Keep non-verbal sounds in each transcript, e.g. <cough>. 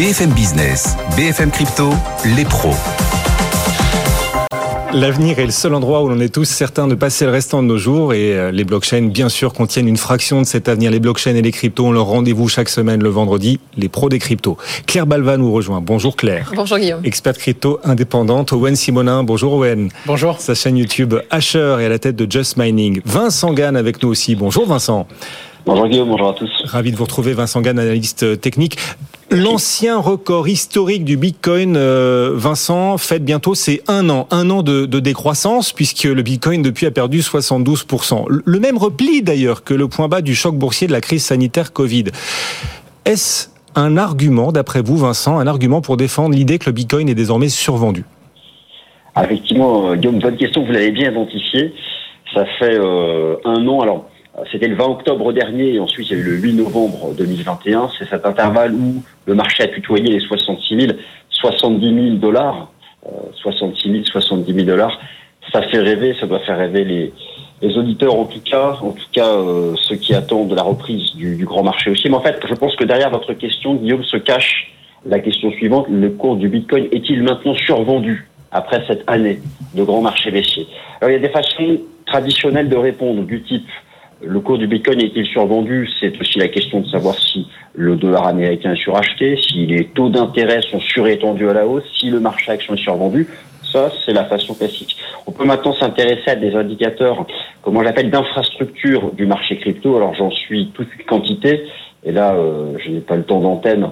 BFM Business, BFM Crypto, les pros. L'avenir est le seul endroit où l'on est tous certains de passer le restant de nos jours et euh, les blockchains, bien sûr, contiennent une fraction de cet avenir. Les blockchains et les cryptos ont leur rendez-vous chaque semaine le vendredi, les pros des cryptos. Claire Balva nous rejoint. Bonjour Claire. Bonjour Guillaume. Experte crypto indépendante. Owen Simonin. Bonjour Owen. Bonjour. Sa chaîne YouTube Asher est à la tête de Just Mining. Vincent Gann avec nous aussi. Bonjour Vincent. Bonjour Guillaume, bonjour à tous. Ravi de vous retrouver, Vincent Gann, analyste technique. L'ancien record historique du Bitcoin, euh, Vincent, fête bientôt c'est un an, un an de, décroissance puisque le Bitcoin depuis a perdu 72%. Le même repli d'ailleurs que le point bas du choc boursier de la crise sanitaire Covid. Est-ce un argument, d'après vous, Vincent, un argument pour défendre l'idée que le Bitcoin est désormais survendu? Ah, Effectivement, Guillaume, bonne question, vous l'avez bien identifié. Ça fait euh, un an. Alors, c'était le 20 octobre dernier et ensuite il y a eu le 8 novembre 2021. C'est cet intervalle où le marché a tutoyé les 66 000, 70 000 dollars, 66 000, 70 000 dollars. Ça fait rêver, ça doit faire rêver les, auditeurs en tout cas, en tout cas euh, ceux qui attendent la reprise du, du, grand marché aussi. Mais en fait, je pense que derrière votre question, Guillaume, se cache la question suivante le cours du Bitcoin est-il maintenant survendu après cette année de grand marché baissier? Alors il y a des façons traditionnelles de répondre du type le cours du Bitcoin est-il survendu? C'est aussi la question de savoir si le dollar américain est suracheté, si les taux d'intérêt sont surétendus à la hausse, si le marché action est survendu. Ça, c'est la façon classique. On peut maintenant s'intéresser à des indicateurs, comment j'appelle, d'infrastructure du marché crypto. Alors, j'en suis toute une quantité. Et là, euh, je n'ai pas le temps d'antenne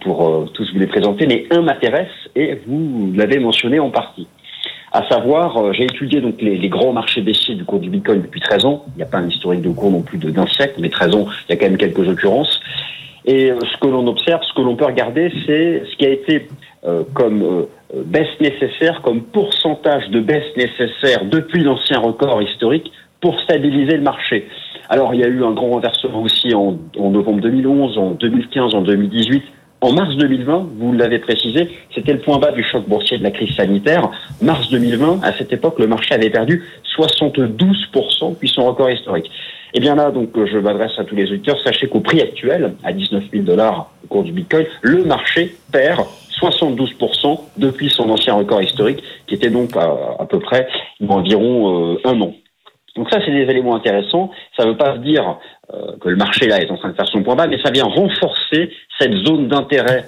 pour euh, tous vous les présenter, mais un m'intéresse et vous l'avez mentionné en partie. À savoir, euh, j'ai étudié donc les, grands marchés baissiers du cours du Bitcoin depuis 13 ans. Il n'y a pas un historique de cours non plus d'un siècle, mais 13 ans, il y a quand même quelques occurrences. Et euh, ce que l'on observe, ce que l'on peut regarder, c'est ce qui a été euh, comme baisse nécessaire, comme pourcentage de baisse nécessaire depuis l'ancien record historique pour stabiliser le marché. Alors, il y a eu un grand renversement aussi en, en novembre 2011, en 2015, en 2018 en mars 2020, vous l'avez précisé, c'était le point bas du choc boursier de la crise sanitaire. Mars 2020, à cette époque, le marché avait perdu 72% puis son record historique. Et bien là, donc, je m'adresse à tous les auditeurs. Sachez qu'au prix actuel, à 19 000 dollars au cours du Bitcoin, le marché perd 72% depuis son ancien record historique, qui était donc à, peu près environ euh, un an. Donc ça, c'est des éléments intéressants. Ça ne veut pas dire euh, que le marché là est en train de faire son point bas, mais ça vient renforcer cette zone d'intérêt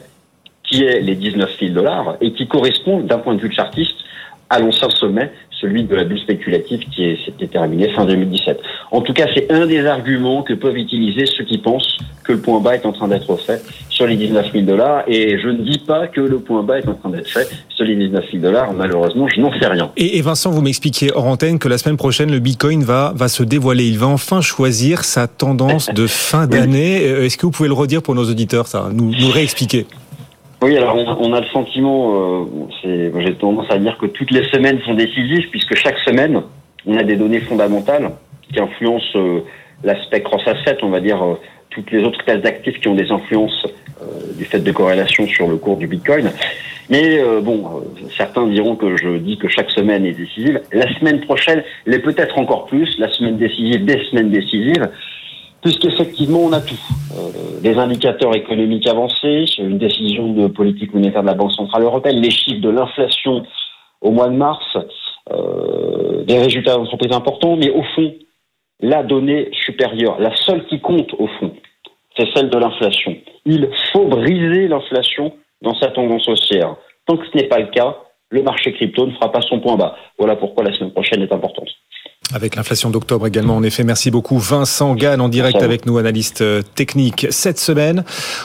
qui est les 19 000 dollars et qui correspond, d'un point de vue chartiste, à l'ancien sommet, celui de la bulle spéculative qui s'était terminé fin 2017. En tout cas, c'est un des arguments que peuvent utiliser ceux qui pensent que le point bas est en train d'être fait sur les 19 000 dollars. Et je ne dis pas que le point bas est en train d'être fait sur les 19 000 dollars. Malheureusement, je n'en sais rien. Et, et, Vincent, vous m'expliquiez hors antenne que la semaine prochaine, le Bitcoin va, va se dévoiler. Il va enfin choisir sa tendance de fin <laughs> d'année. oui. Est-ce que vous pouvez le redire pour nos auditeurs, ça, nous, nous réexpliquer? Oui, alors on, a le sentiment, euh, j'ai tendance à dire que toutes les semaines sont décisives, puisque chaque semaine, on a des données fondamentales qui influencent euh, l'aspect cross-asset, on va dire euh, toutes les autres classes d'actifs qui ont des influences euh, du fait de corrélation sur le cours du Bitcoin. Mais bon, certains diront que je dis que chaque semaine est décisive. La semaine prochaine l'est peut-être encore plus, la semaine décisive, des semaines décisives puisqu'effectivement on a tout. Euh, des indicateurs économiques avancés, une décision de politique monétaire de la Banque Centrale Européenne, les chiffres de l'inflation au mois de mars, euh, des résultats d'entreprise importants, mais au fond, la donnée supérieure, la seule qui compte au fond, c'est celle de l'inflation. Il faut briser l'inflation dans sa tendance haussière. Tant que ce n'est pas le cas, le marché crypto ne fera pas son point bas. Voilà pourquoi la semaine prochaine est importante. Avec l'inflation d'octobre également, en effet. Merci beaucoup. Vincent Gann en direct avec nous, analyste technique. Cette semaine,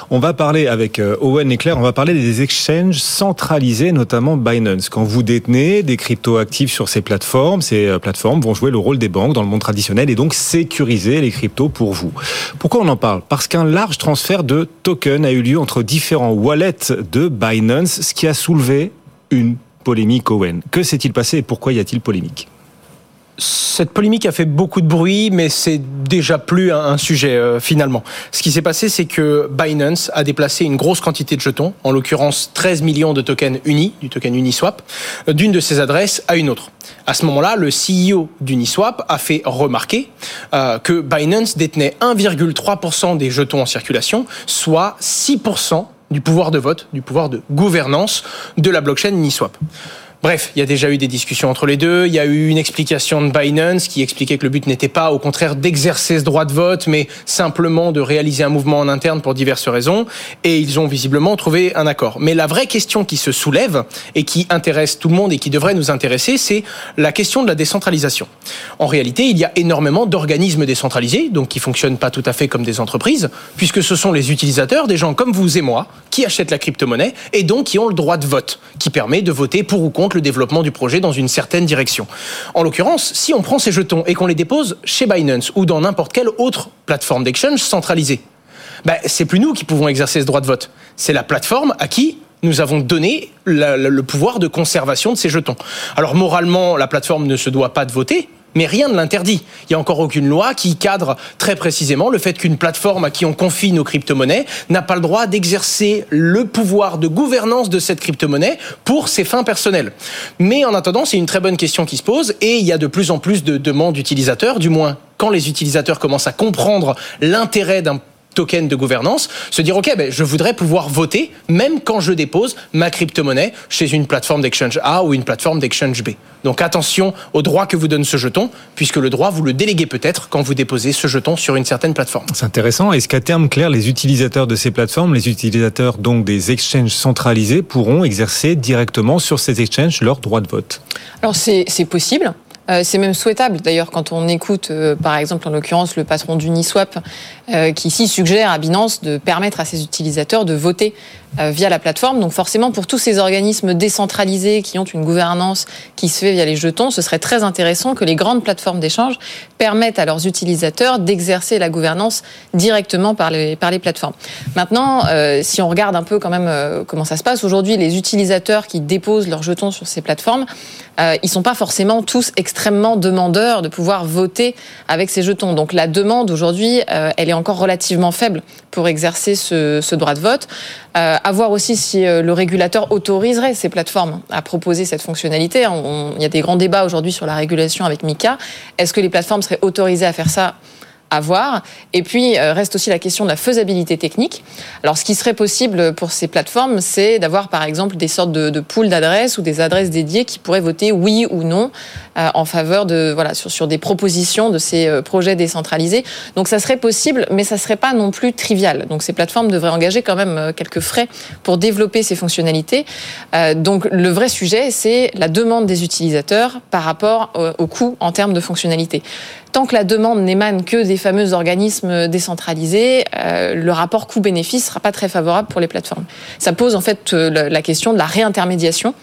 on va parler avec Owen et Claire, on va parler des exchanges centralisés, notamment Binance. Quand vous détenez des cryptos actifs sur ces plateformes, ces plateformes vont jouer le rôle des banques dans le monde traditionnel et donc sécuriser les cryptos pour vous. Pourquoi on en parle? Parce qu'un large transfert de tokens a eu lieu entre différents wallets de Binance, ce qui a soulevé une polémique Owen. Que s'est-il passé et pourquoi y a-t-il polémique? Cette polémique a fait beaucoup de bruit, mais c'est déjà plus un, sujet euh, finalement. Ce qui s'est passé, c'est que Binance a déplacé une grosse quantité de jetons, en l'occurrence 13 millions de tokens unis, du token Uniswap, d'une de ses adresses à une autre. À ce moment-là, le CEO d'Uniswap a fait remarquer euh, que Binance détenait 1,3% des jetons en circulation, soit 6% du pouvoir de vote, du pouvoir de gouvernance de la blockchain Uniswap. Bref, il y a déjà eu des discussions entre les deux. Il y a eu une explication de Binance qui expliquait que le but n'était pas, au contraire, d'exercer ce droit de vote, mais simplement de réaliser un mouvement en interne pour diverses raisons. Et ils ont visiblement trouvé un accord. Mais la vraie question qui se soulève et qui intéresse tout le monde et qui devrait nous intéresser, c'est la question de la décentralisation. En réalité, il y a énormément d'organismes décentralisés, donc qui fonctionnent pas tout à fait comme des entreprises, puisque ce sont les utilisateurs, des gens comme vous et moi, qui achètent la crypto-monnaie et donc qui ont le droit de vote, qui permet de voter pour ou contre le développement du projet dans une certaine direction. En l'occurrence, si on prend ces jetons et qu'on les dépose chez Binance ou dans n'importe quelle autre plateforme d'exchange centralisée, ben, c'est plus nous qui pouvons exercer ce droit de vote. C'est la plateforme à qui nous avons donné le pouvoir de conservation de ces jetons. Alors moralement, la plateforme ne se doit pas de voter, mais rien ne l'interdit. Il n'y a encore aucune loi qui cadre très précisément le fait qu'une plateforme à qui on confie nos crypto-monnaies n'a pas le droit d'exercer le pouvoir de gouvernance de cette crypto-monnaie pour ses fins personnelles. Mais en attendant, c'est une très bonne question qui se pose et il y a de plus en plus de demandes d'utilisateurs, du moins quand les utilisateurs commencent à comprendre l'intérêt d'un token de gouvernance, se dire ok, ben, je voudrais pouvoir voter même quand je dépose ma crypto-monnaie chez une plateforme d'exchange A ou une plateforme d'exchange B. Donc attention au droit que vous donne ce jeton, puisque le droit vous le déléguez peut-être quand vous déposez ce jeton sur une certaine plateforme. C'est intéressant. Est-ce qu'à terme clair, les utilisateurs de ces plateformes, les utilisateurs donc des exchanges centralisés, pourront exercer directement sur ces exchanges leur droit de vote? Alors c'est possible. Euh, c'est même souhaitable. D'ailleurs, quand on écoute, euh, par exemple, en l'occurrence, le patron d'Uniswap, euh, qui ici suggère à Binance de permettre à ses utilisateurs de voter via la plateforme. Donc forcément, pour tous ces organismes décentralisés qui ont une gouvernance qui se fait via les jetons, ce serait très intéressant que les grandes plateformes d'échange permettent à leurs utilisateurs d'exercer la gouvernance directement par les, par les plateformes. Maintenant, si on regarde un peu quand même comment ça se passe, aujourd'hui, les utilisateurs qui déposent leurs jetons sur ces plateformes, euh, ils sont pas forcément tous extrêmement demandeurs de pouvoir voter avec ces jetons. Donc la demande aujourd'hui, euh, elle est encore relativement faible pour exercer ce, ce droit de vote. À voir aussi si euh, le régulateur autoriserait ces plateformes à proposer cette fonctionnalité. il y a des grands débats aujourd'hui sur la régulation avec Mika. Est-ce que les plateformes seraient autorisées à faire ça à voir? Et puis, euh, reste aussi la question de la faisabilité technique. Alors, ce qui serait possible pour ces plateformes, c'est d'avoir, par exemple, des sortes de, de pools d'adresses ou des adresses dédiées qui pourraient voter oui ou non en faveur de, voilà, sur, sur des propositions de ces euh, projets décentralisés. Donc, ça serait possible, mais ça serait pas non plus trivial. Donc, ces plateformes devraient engager quand même quelques frais pour développer ces fonctionnalités. donc, le vrai sujet, c'est la demande des utilisateurs par rapport au, coût en termes de fonctionnalités tant que la demande n'émane que des fameux organismes décentralisés, euh, le rapport coût-bénéfice sera pas très favorable pour les plateformes. Ça pose en fait euh, la question de la réintermédiation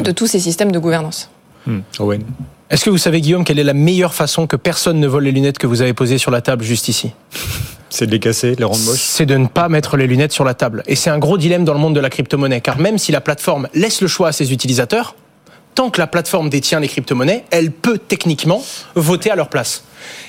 de tous ces systèmes de gouvernance. Hmm. Owen. Est-ce que vous savez, Guillaume, quelle est la meilleure façon que personne ne vole les lunettes que vous avez posées sur la table juste ici? <laughs> C'est de les casser, les rendre moches C'est de ne pas mettre les lunettes sur la table. Et c'est un gros dilemme dans le monde de la crypto-monnaie, car même si la plateforme laisse le choix à ses utilisateurs, tant que la plateforme détient les crypto-monnaies, elle peut techniquement voter à leur place.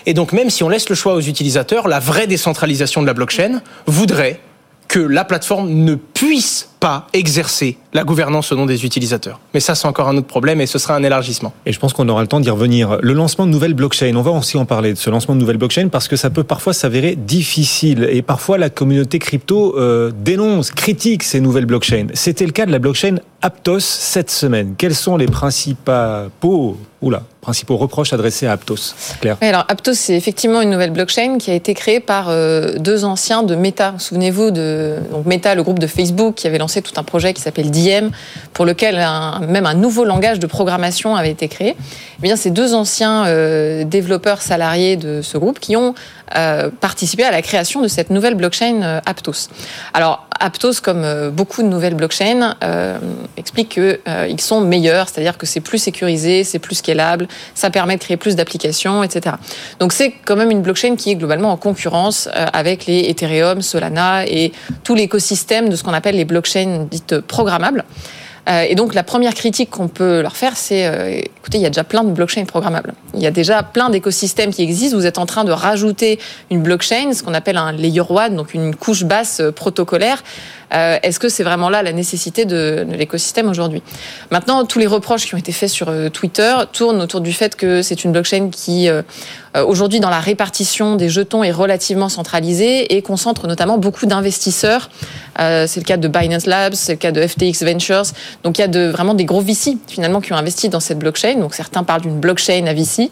Et donc même si on laisse le choix aux utilisateurs, la vraie décentralisation de la blockchain voudrait que la plateforme ne puisse pas exercer la gouvernance au nom des utilisateurs. Mais ça, c'est encore un autre problème et ce sera un élargissement. Et je pense qu'on aura le temps d'y revenir. Le lancement de nouvelles blockchains, on va aussi en parler de ce lancement de nouvelles blockchains parce que ça peut parfois s'avérer difficile et parfois la communauté crypto euh, dénonce, critique ces nouvelles blockchains. C'était le cas de la blockchain Aptos cette semaine. Quels sont les principaux, oula, principaux reproches adressés à Aptos Claire? Oui, alors Aptos, c'est effectivement une nouvelle blockchain qui a été créée par euh, deux anciens de Meta. Souvenez-vous de donc Meta, le groupe de Facebook qui avait lancé tout un projet qui s'appelle Diem, pour lequel même un nouveau langage de programmation avait été créé. Eh ces deux anciens euh, développeurs salariés de ce groupe qui ont euh, participé à la création de cette nouvelle blockchain euh, Aptos. Alors, Aptos, comme beaucoup de nouvelles blockchains, explique qu'ils sont meilleurs, c'est-à-dire que c'est plus sécurisé, c'est plus scalable, ça permet de créer plus d'applications, etc. Donc, c'est quand même une blockchain qui est globalement en concurrence avec les Ethereum, Solana et tout l'écosystème de ce qu'on appelle les blockchains dites programmables. Euh, et donc la première critique qu'on peut leur faire, c'est euh, écoutez, il y a déjà plein de blockchains programmables. Il y a déjà plein d'écosystèmes qui existent. Vous êtes en train de rajouter une blockchain, ce qu'on appelle un layer one, donc une couche basse euh, protocolaire. Est-ce que c'est vraiment là la nécessité de, de l'écosystème aujourd'hui? Maintenant, tous les reproches qui ont été faits sur Twitter tournent autour du fait que c'est une blockchain qui aujourd'hui dans la répartition des jetons est relativement centralisée et concentre notamment beaucoup d'investisseurs. c'est le cas de Binance Labs, c'est le cas de FTX Ventures. Donc il y a de, vraiment des gros VC finalement qui ont investi dans cette blockchain. Donc certains parlent d'une blockchain à VC.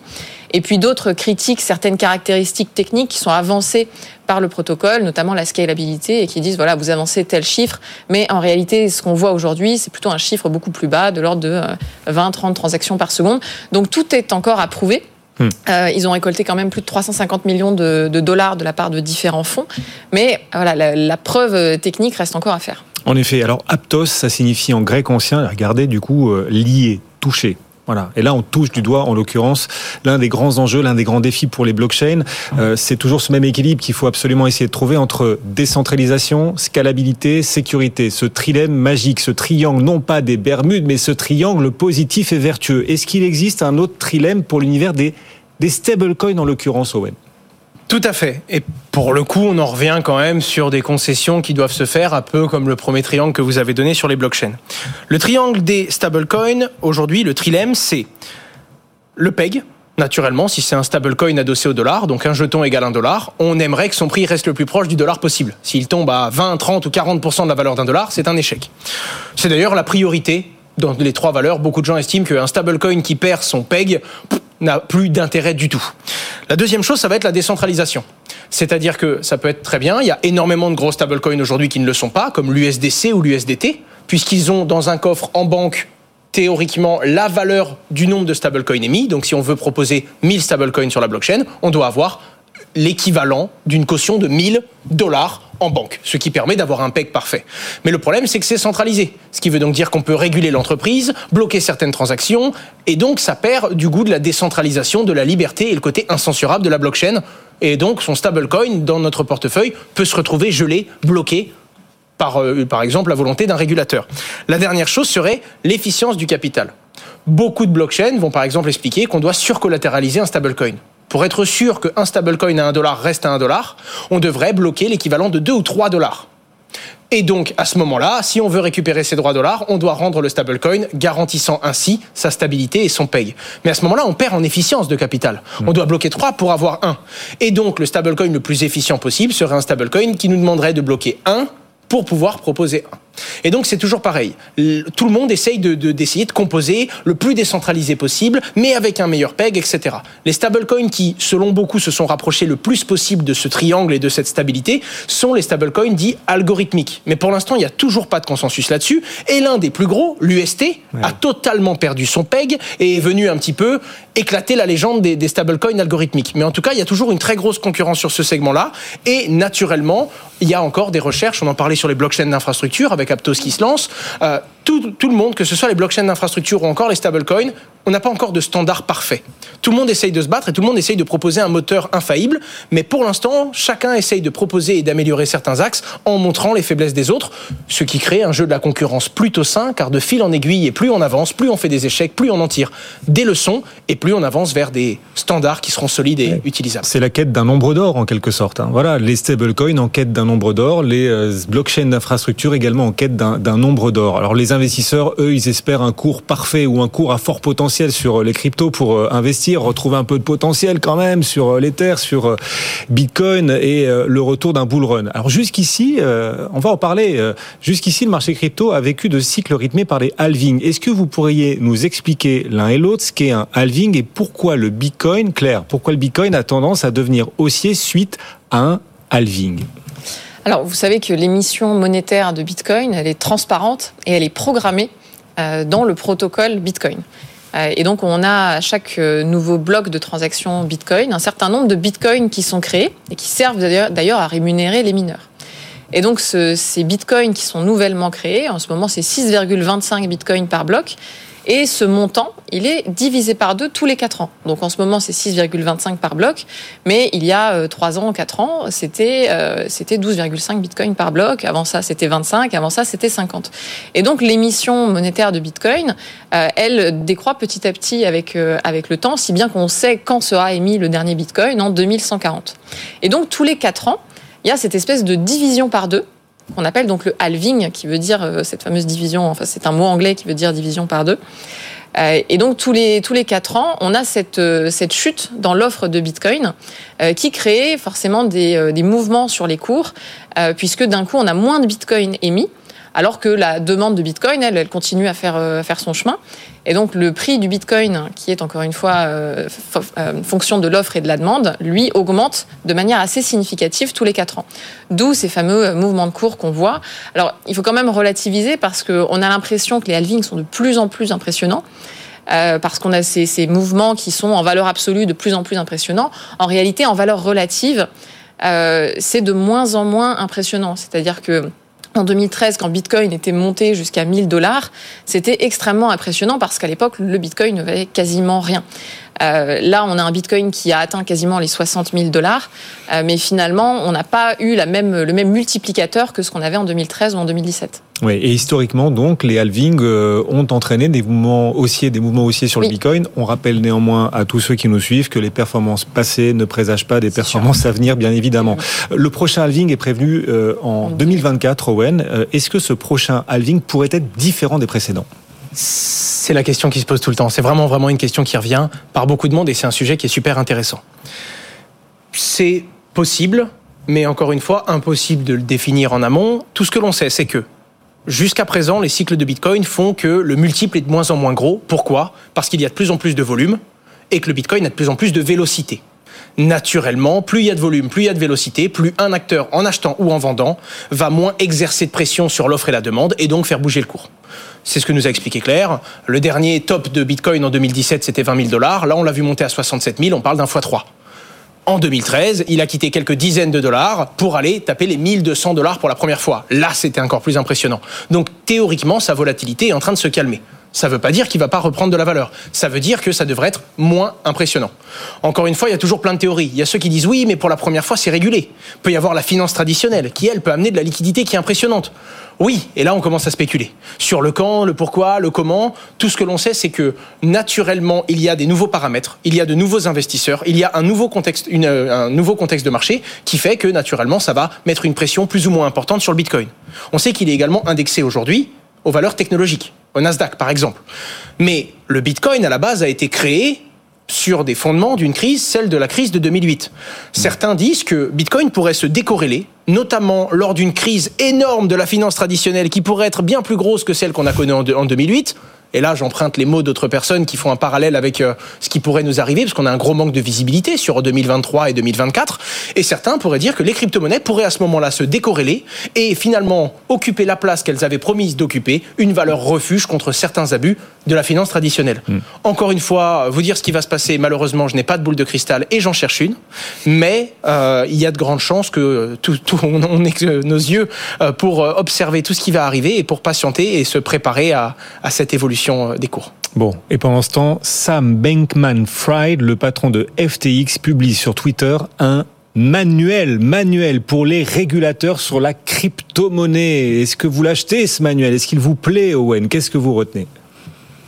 Et puis d'autres critiquent certaines caractéristiques techniques qui sont avancées par le protocole, notamment la scalabilité, et qui disent voilà, vous avancez tel chiffre, mais en réalité, ce qu'on voit aujourd'hui, c'est plutôt un chiffre beaucoup plus bas, de l'ordre de 20-30 euh, transactions par seconde. Donc tout est encore à prouver. Hmm. Euh, ils ont récolté quand même plus de 350 millions de, dollars de la part de différents fonds, mais voilà, la, la preuve technique reste encore à faire. En effet, alors aptos, ça signifie en grec ancien, regardez, du coup, euh, lié, touché. Voilà. Et là, on touche du doigt, en l'occurrence, l'un des grands enjeux, l'un des grands défis pour les blockchains. Euh, c'est toujours ce même équilibre qu'il faut absolument essayer de trouver entre décentralisation, scalabilité, sécurité. Ce trilemme magique, ce triangle, non pas des Bermudes, mais ce triangle positif et vertueux. Est-ce qu'il existe un autre trilemme pour l'univers des, des stablecoins, en l'occurrence, Owen? Tout à fait. Et pour le coup, on en revient quand même sur des concessions qui doivent se faire, un peu comme le premier triangle que vous avez donné sur les blockchains. Le triangle des stablecoins, aujourd'hui, le trilemme, c'est le PEG, naturellement, si c'est un stablecoin adossé au dollar, donc un jeton égale un dollar, on aimerait que son prix reste le plus proche du dollar possible. S'il tombe à 20, 30 ou 40% de la valeur d'un dollar, c'est un échec. C'est d'ailleurs la priorité dans les trois valeurs. Beaucoup de gens estiment qu'un stablecoin qui perd son PEG n'a plus d'intérêt du tout. La deuxième chose, ça va être la décentralisation. C'est-à-dire que ça peut être très bien, il y a énormément de gros stablecoins aujourd'hui qui ne le sont pas, comme l'USDC ou l'USDT, puisqu'ils ont dans un coffre en banque théoriquement la valeur du nombre de stablecoins émis. Donc si on veut proposer 1000 stablecoins sur la blockchain, on doit avoir l'équivalent d'une caution de 1000 dollars en banque, ce qui permet d'avoir un PEG parfait. Mais le problème, c'est que c'est centralisé, ce qui veut donc dire qu'on peut réguler l'entreprise, bloquer certaines transactions, et donc ça perd du goût de la décentralisation, de la liberté et le côté incensurable de la blockchain. Et donc son stablecoin dans notre portefeuille peut se retrouver gelé, bloqué par, euh, par exemple la volonté d'un régulateur. La dernière chose serait l'efficience du capital. Beaucoup de blockchains vont par exemple expliquer qu'on doit surcollatéraliser un stablecoin. Pour être sûr qu'un stablecoin à 1 dollar reste à 1 dollar, on devrait bloquer l'équivalent de 2 ou 3 dollars. Et donc, à ce moment-là, si on veut récupérer ces droits dollars, on doit rendre le stablecoin, garantissant ainsi sa stabilité et son paye. Mais à ce moment-là, on perd en efficience de capital. On doit bloquer 3 pour avoir 1. Et donc, le stablecoin le plus efficient possible serait un stablecoin qui nous demanderait de bloquer 1 pour pouvoir proposer 1. Et donc c'est toujours pareil. Tout le monde essaye de, d'essayer de, composer le plus décentralisé possible, mais avec un meilleur PEG, etc. Les stablecoins qui, selon beaucoup, se sont rapprochés le plus possible de ce triangle et de cette stabilité sont les stablecoins dits algorithmiques. Mais pour l'instant, il n'y a toujours pas de consensus là-dessus. Et l'un des plus gros, l'UST, a totalement perdu son PEG et est venu un petit peu éclater la légende des, des stablecoins algorithmiques. Mais en tout cas, il y a toujours une très grosse concurrence sur ce segment-là. Et naturellement, il y a encore des recherches, on en parlait sur les blockchains d'infrastructure avec Aptos qui se lance. Euh, tout, tout, le monde, que ce soit les blockchains d'infrastructure ou encore les stablecoins, on n'a pas encore de standard parfait. Tout le monde essaye de se battre et tout le monde essaye de proposer un moteur infaillible, mais pour l'instant, chacun essaye de proposer et d'améliorer certains axes en montrant les faiblesses des autres, ce qui crée un jeu de la concurrence plutôt sain, car de fil en aiguille, et plus on avance, plus on fait des échecs, plus on en tire des leçons, et plus on avance vers des standards qui seront solides et utilisables. C'est la quête d'un nombre d'or en quelque sorte. Hein. Voilà, les stablecoins en quête d'un nombre d'or, les euh, blockchains d'infrastructure également en quête d'un nombre d'or. Alors les investisseurs, eux, ils espèrent un cours parfait ou un cours à fort potentiel sur euh, les cryptos pour euh, investir, retrouver un peu de potentiel quand même sur euh, l'Ether, sur Bitcoin et le retour d'un bull run. Alors jusqu'ici, on va en parler, jusqu'ici le marché crypto a vécu de cycles rythmés par les halvings. Est-ce que vous pourriez nous expliquer l'un et l'autre ce qu'est un halving et pourquoi le Bitcoin, Claire, pourquoi le Bitcoin a tendance à devenir haussier suite à un halving? Alors, vous savez que l'émission monétaire de Bitcoin, elle est transparente et elle est programmée dans le protocole Bitcoin. Euh, et donc, on a à chaque euh, nouveau bloc de transaction Bitcoin un certain nombre de Bitcoins qui sont créés et qui servent d'ailleurs à rémunérer les mineurs. Et donc, ces Bitcoins qui sont nouvellement créés, en ce moment, c'est 6,25 Bitcoins par bloc. Et ce montant, il est divisé par deux tous les 4 ans. Donc en ce moment, c'est 6,25 par bloc, mais il y a 3 euh, ans, 4 ans, c'était euh, c'était 12,5 bitcoins par bloc. Avant ça, c'était 25. Avant ça, c'était 50. Et donc l'émission monétaire de bitcoin, euh, elle décroît petit à petit avec avec le temps, si bien qu'on sait quand sera émis le dernier bitcoin en 2140. Et donc tous les 4 ans, il y a cette espèce de division par deux qu'on appelle donc le halving, qui veut dire cette fameuse division. Enfin, c'est un mot anglais qui veut dire division par deux. Et donc tous les tous les quatre ans, on a cette cette chute dans l'offre de Bitcoin qui crée forcément des, des mouvements sur les cours, puisque d'un coup on a moins de Bitcoin émis alors que la demande de Bitcoin, elle, elle continue à faire, euh, faire son chemin. Et donc le prix du Bitcoin, qui est encore une fois euh, euh, fonction de l'offre et de la demande, lui augmente de manière assez significative tous les quatre ans. D'où ces fameux mouvements de cours qu'on voit. Alors il faut quand même relativiser parce qu'on a l'impression que les halvings sont de plus en plus impressionnants. parce qu'on a ces, ces, mouvements qui sont en valeur absolue de plus en plus impressionnants. En réalité, en valeur relative, c'est de moins en moins impressionnant. C'est-à-dire que en 2013, quand Bitcoin était monté jusqu'à 1000 dollars, c'était extrêmement impressionnant parce qu'à l'époque, le Bitcoin ne valait quasiment rien. Euh, là, on a un Bitcoin qui a atteint quasiment les 60 000 dollars, euh, mais finalement, on n'a pas eu la même, le même multiplicateur que ce qu'on avait en 2013 ou en 2017. Oui, et historiquement, donc, les halvings euh, ont entraîné des mouvements haussiers, des mouvements haussiers sur le Bitcoin. On rappelle néanmoins à tous ceux qui nous suivent que les performances passées ne présagent pas des performances à venir, bien évidemment. Le prochain halving est prévenu en 2024, Owen. Est-ce que ce prochain halving pourrait être différent des précédents? C'est la question qui se pose tout le temps. C'est vraiment, vraiment une question qui revient par beaucoup de monde et c'est un sujet qui est super intéressant. C'est possible, mais encore une fois, impossible de le définir en amont. Tout ce que l'on sait, c'est que jusqu'à présent, les cycles de Bitcoin font que le multiple est de moins en moins gros. Pourquoi? Parce qu'il y a de plus en plus de volume et que le Bitcoin a de plus en plus de vélocité naturellement, plus il y a de volume, plus il y a de vélocité, plus un acteur, en achetant ou en vendant, va moins exercer de pression sur l'offre et la demande et donc faire bouger le cours. C'est ce que nous a expliqué Claire. Le dernier top de Bitcoin en 2017, c'était 20 000 dollars. Là, on l'a vu monter à 67 000. On parle d'un fois 3. En 2013, il a quitté quelques dizaines de dollars pour aller taper les 1200 dollars pour la première fois. Là, c'était encore plus impressionnant. Donc, théoriquement, sa volatilité est en train de se calmer. Ça ne veut pas dire qu'il ne va pas reprendre de la valeur. Ça veut dire que ça devrait être moins impressionnant. Encore une fois, il y a toujours plein de théories. Il y a ceux qui disent oui, mais pour la première fois, c'est régulé. Peut y avoir la finance traditionnelle, qui, elle, peut amener de la liquidité qui est impressionnante. Oui, et là on commence à spéculer sur le quand, le pourquoi, le comment. Tout ce que l'on sait, c'est que naturellement il y a des nouveaux paramètres, il y a de nouveaux investisseurs, il y a un nouveau contexte, un nouveau contexte de marché qui fait que naturellement ça va mettre une pression plus ou moins importante sur le Bitcoin. On sait qu'il est également indexé aujourd'hui aux valeurs technologiques Nasdaq par exemple. Mais le Bitcoin à la base a été créé sur des fondements d'une crise, celle de la crise de 2008. Certains disent que Bitcoin pourrait se décorréler, notamment lors d'une crise énorme de la finance traditionnelle qui pourrait être bien plus grosse que celle qu'on a connue en 2008 et là j'emprunte les mots d'autres personnes qui font un parallèle avec euh, ce qui pourrait nous arriver, parce qu'on a un gros manque de visibilité sur 2023 et 2024, et certains pourraient dire que les crypto-monnaies pourraient à ce moment-là se décorréler et finalement occuper la place qu'elles avaient promise d'occuper, une valeur refuge contre certains abus de la finance traditionnelle. Hmm. Encore une fois, vous dire ce qui va se passer, malheureusement, je n'ai pas de boule de cristal et j'en cherche une, mais euh, il y a de grandes chances que <laughs> tout, on ait nos yeux euh, pour observer tout ce qui va arriver et pour patienter et se préparer à cette évolution euh, des cours. Bon, et pendant ce temps, Sam Bankman-Fried, le patron de FTX, publie sur Twitter un manuel, manuel pour les régulateurs sur la crypto-monnaie. Est-ce que vous l'achetez ce manuel? Est-ce qu'il vous plaît, Owen? Qu'est-ce que vous retenez?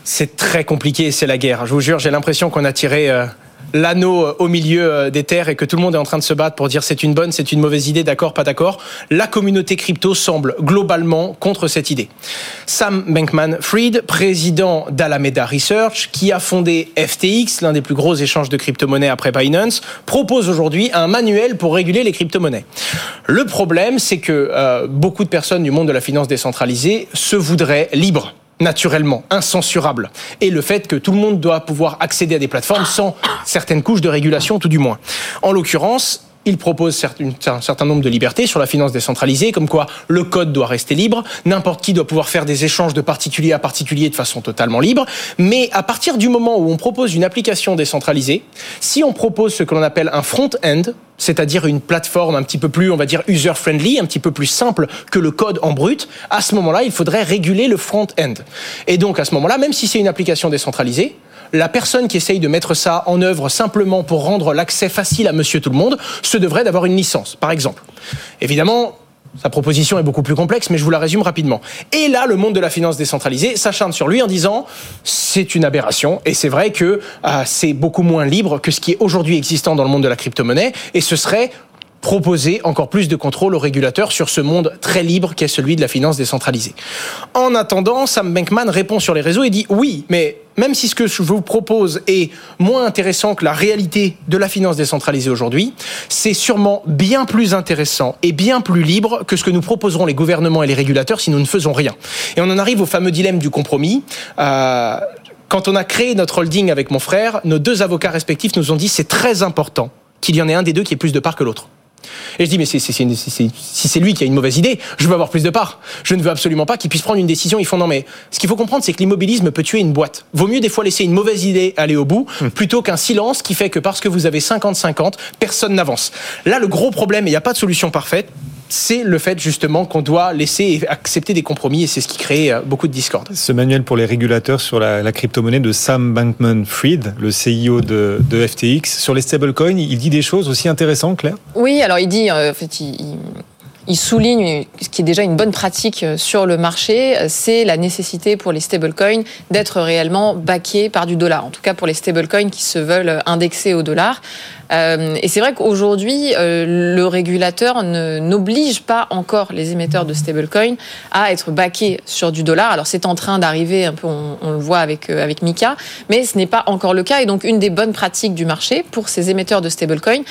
C'est très compliqué, c'est la guerre. Je vous jure, j'ai l'impression qu'on a tiré euh, l'anneau euh, au milieu euh, des terres et que tout le monde est en train de se battre pour dire c'est une bonne, c'est une mauvaise idée, d'accord, pas d'accord, la communauté crypto semble globalement contre cette idée. Sam Bankman-Fried, président d'Alameda Research, qui a fondé FTX, l'un des plus gros échanges de crypto-monnaies après Binance, propose aujourd'hui un manuel pour réguler les crypto-monnaies. Le problème, c'est que euh, beaucoup de personnes du monde de la finance décentralisée se voudraient libres naturellement, incensurable, et le fait que tout le monde doit pouvoir accéder à des plateformes sans certaines couches de régulation, tout du moins. En l'occurrence, il propose un certain nombre de libertés sur la finance décentralisée, comme quoi le code doit rester libre, n'importe qui doit pouvoir faire des échanges de particulier à particulier de façon totalement libre, mais à partir du moment où on propose une application décentralisée, si on propose ce que l'on appelle un front-end, c'est-à-dire une plateforme un petit peu plus, on va dire, user-friendly, un petit peu plus simple que le code en brut, à ce moment-là, il faudrait réguler le front-end. Et donc, à ce moment-là, même si c'est une application décentralisée, la personne qui essaye de mettre ça en œuvre simplement pour rendre l'accès facile à monsieur tout le monde se devrait d'avoir une licence, par exemple. Évidemment, sa proposition est beaucoup plus complexe, mais je vous la résume rapidement. Et là, le monde de la finance décentralisée s'acharne sur lui en disant c'est une aberration, et c'est vrai que euh, c'est beaucoup moins libre que ce qui est aujourd'hui existant dans le monde de la crypto-monnaie, et ce serait proposer encore plus de contrôle aux régulateurs sur ce monde très libre qu'est celui de la finance décentralisée. En attendant, Sam Bankman répond sur les réseaux et dit oui, mais même si ce que je vous propose est moins intéressant que la réalité de la finance décentralisée aujourd'hui, c'est sûrement bien plus intéressant et bien plus libre que ce que nous proposeront les gouvernements et les régulateurs si nous ne faisons rien. Et on en arrive au fameux dilemme du compromis. Euh, quand on a créé notre holding avec mon frère, nos deux avocats respectifs nous ont dit c'est très important qu'il y en ait un des deux qui ait plus de parts que l'autre. Et je dis, mais c'est, si c'est lui qui a une mauvaise idée, je veux avoir plus de parts. Je ne veux absolument pas qu'il puisse prendre une décision. Ils font, non, mais ce qu'il faut comprendre, c'est que l'immobilisme peut tuer une boîte. Vaut mieux des fois laisser une mauvaise idée aller au bout, hmm. plutôt qu'un silence qui fait que parce que vous avez 50-50, personne n'avance. Là, le gros problème, et il n'y a pas de solution parfaite, c'est le fait justement qu'on doit laisser et accepter des compromis et c'est ce qui crée euh, beaucoup de discorde. Ce manuel pour les régulateurs sur la, crypto-monnaie de Sam Bankman-Fried, le CEO de, FTX, sur les stablecoins, il dit des choses aussi intéressantes, Claire? Oui, alors il dit, euh, en fait, il, souligne ce qui est déjà une bonne pratique euh, sur le marché, c'est la nécessité pour les stablecoins d'être réellement backés par du dollar. En tout cas pour les stablecoins qui se veulent indexer au dollar. Euh, et c'est vrai qu'aujourd'hui, euh, le régulateur n'oblige pas encore les émetteurs de stablecoin à être backés sur du dollar. Alors c'est en train d'arriver un peu, on, le voit avec euh, avec Mika, mais ce n'est pas encore le cas. Et donc une des bonnes pratiques du marché pour ces émetteurs de stablecoin,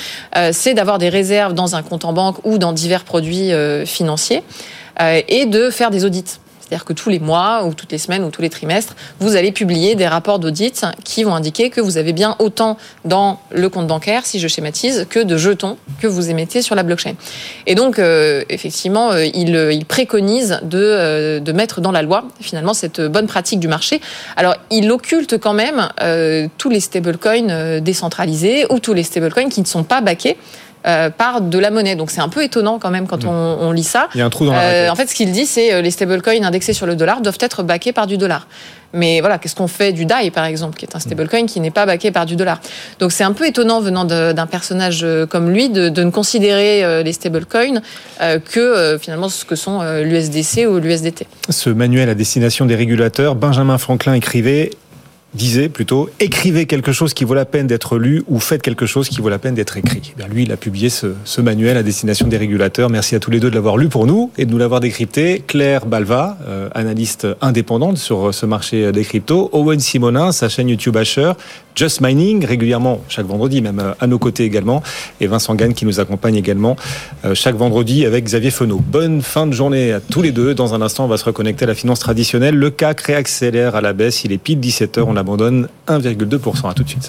c'est d'avoir des réserves dans un compte en banque ou dans divers produits financiers et de faire des audits. C'est-à-dire que tous les mois ou toutes les semaines ou tous les trimestres, vous allez publier des rapports d'audit qui vont indiquer que vous avez bien autant dans le compte bancaire, si je schématise, que de jetons que vous émettez sur la blockchain. Et donc, euh, effectivement, euh, il, il, préconise de, euh, de mettre dans la loi, finalement, cette bonne pratique du marché. Alors, il occulte quand même tous les stablecoins décentralisés ou tous les stablecoins qui ne sont pas backés euh, par de la monnaie. Donc c'est un peu étonnant quand même quand mm. on, on, lit ça. Il y a un trou dans la euh, En fait, ce qu'il dit, c'est euh, les stablecoins indexés sur le dollar doivent être backés par du dollar. Mais voilà, qu'est-ce qu'on fait du DAI, par exemple, qui est un stablecoin qui n'est pas backé par du dollar? Donc c'est un peu étonnant venant d'un personnage comme lui de, de ne considérer les stablecoins que finalement ce que sont l'USDC ou l'USDT. Ce manuel à destination des régulateurs, Benjamin Franklin écrivait disait plutôt écrivez quelque chose qui vaut la peine d'être lu ou faites quelque chose qui vaut la peine d'être écrit. Eh lui, il a publié ce, manuel à destination des régulateurs. Merci à tous les deux de l'avoir lu pour nous et de nous l'avoir décrypté. Claire Balva, euh, analyste indépendante sur ce marché des cryptos. Owen Simonin, sa chaîne YouTube Asher. Just Mining, régulièrement chaque vendredi, même euh, à nos côtés également. Et Vincent Gann qui nous accompagne également euh, chaque vendredi avec Xavier Fenot. Bonne fin de journée à tous les deux. Dans un instant, on va se reconnecter à la finance traditionnelle. Le CAC réaccélère à la baisse. Il est pile 17h abandonne 1,2%. À tout de suite.